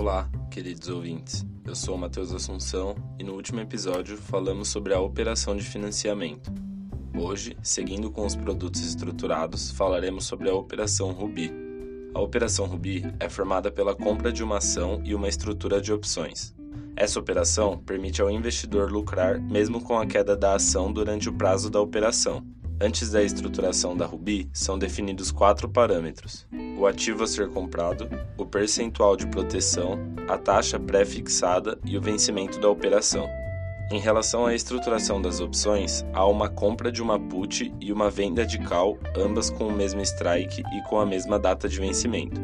Olá, queridos ouvintes. Eu sou Matheus Assunção e no último episódio falamos sobre a operação de financiamento. Hoje, seguindo com os produtos estruturados, falaremos sobre a operação Ruby. A operação Ruby é formada pela compra de uma ação e uma estrutura de opções. Essa operação permite ao investidor lucrar mesmo com a queda da ação durante o prazo da operação. Antes da estruturação da Ruby, são definidos quatro parâmetros: o ativo a ser comprado, o percentual de proteção, a taxa pré-fixada e o vencimento da operação. Em relação à estruturação das opções, há uma compra de uma put e uma venda de call, ambas com o mesmo strike e com a mesma data de vencimento.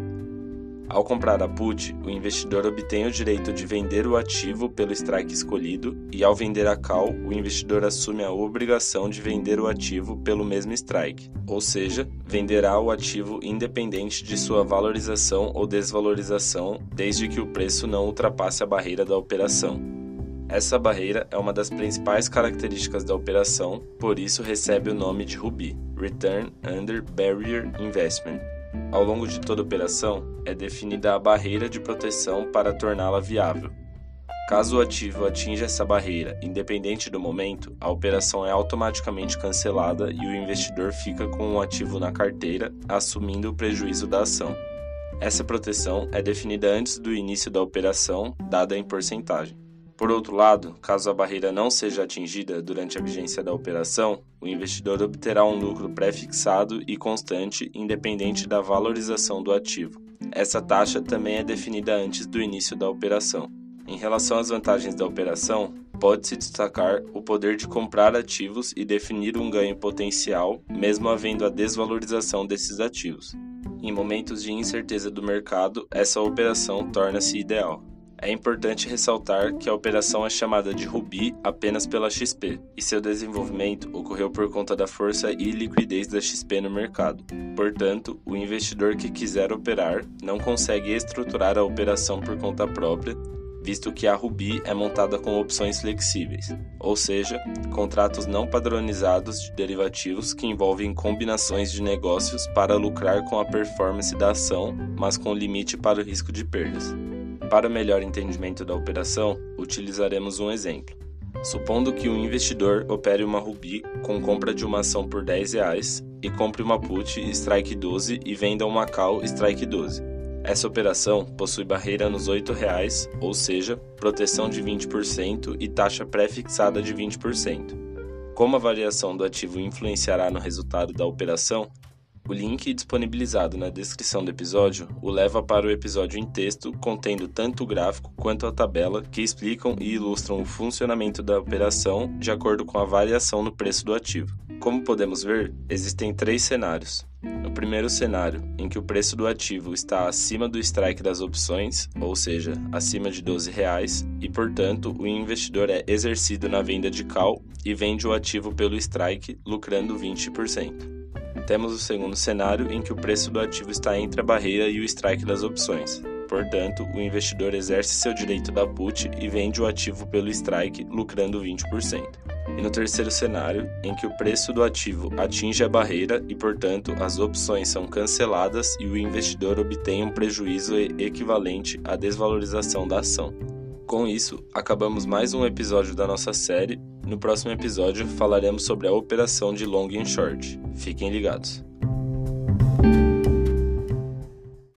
Ao comprar a put, o investidor obtém o direito de vender o ativo pelo strike escolhido, e ao vender a call, o investidor assume a obrigação de vender o ativo pelo mesmo strike, ou seja, venderá o ativo independente de sua valorização ou desvalorização, desde que o preço não ultrapasse a barreira da operação. Essa barreira é uma das principais características da operação, por isso recebe o nome de RUBI Return Under Barrier Investment ao longo de toda operação, é definida a barreira de proteção para torná-la viável. Caso o ativo atinja essa barreira, independente do momento, a operação é automaticamente cancelada e o investidor fica com o ativo na carteira, assumindo o prejuízo da ação. Essa proteção é definida antes do início da operação, dada em porcentagem. Por outro lado, caso a barreira não seja atingida durante a vigência da operação, o investidor obterá um lucro pré-fixado e constante, independente da valorização do ativo. Essa taxa também é definida antes do início da operação. Em relação às vantagens da operação, pode-se destacar o poder de comprar ativos e definir um ganho potencial, mesmo havendo a desvalorização desses ativos. Em momentos de incerteza do mercado, essa operação torna-se ideal. É importante ressaltar que a operação é chamada de Ruby apenas pela XP, e seu desenvolvimento ocorreu por conta da força e liquidez da XP no mercado. Portanto, o investidor que quiser operar não consegue estruturar a operação por conta própria, visto que a Ruby é montada com opções flexíveis, ou seja, contratos não padronizados de derivativos que envolvem combinações de negócios para lucrar com a performance da ação, mas com limite para o risco de perdas. Para melhor entendimento da operação, utilizaremos um exemplo. Supondo que um investidor opere uma Ruby com compra de uma ação por 10 reais e compre uma put strike 12 e venda uma call strike 12. Essa operação possui barreira nos 8 reais, ou seja, proteção de 20% e taxa pré-fixada de 20%. Como a variação do ativo influenciará no resultado da operação, o link disponibilizado na descrição do episódio o leva para o episódio em texto contendo tanto o gráfico quanto a tabela que explicam e ilustram o funcionamento da operação de acordo com a variação no preço do ativo. Como podemos ver, existem três cenários. No primeiro cenário, em que o preço do ativo está acima do strike das opções, ou seja, acima de 12 reais, e portanto o investidor é exercido na venda de call e vende o ativo pelo strike, lucrando 20%. Temos o segundo cenário em que o preço do ativo está entre a barreira e o strike das opções. Portanto, o investidor exerce seu direito da put e vende o ativo pelo strike, lucrando 20%. E no terceiro cenário, em que o preço do ativo atinge a barreira e, portanto, as opções são canceladas e o investidor obtém um prejuízo equivalente à desvalorização da ação. Com isso, acabamos mais um episódio da nossa série. No próximo episódio falaremos sobre a operação de long and short. Fiquem ligados.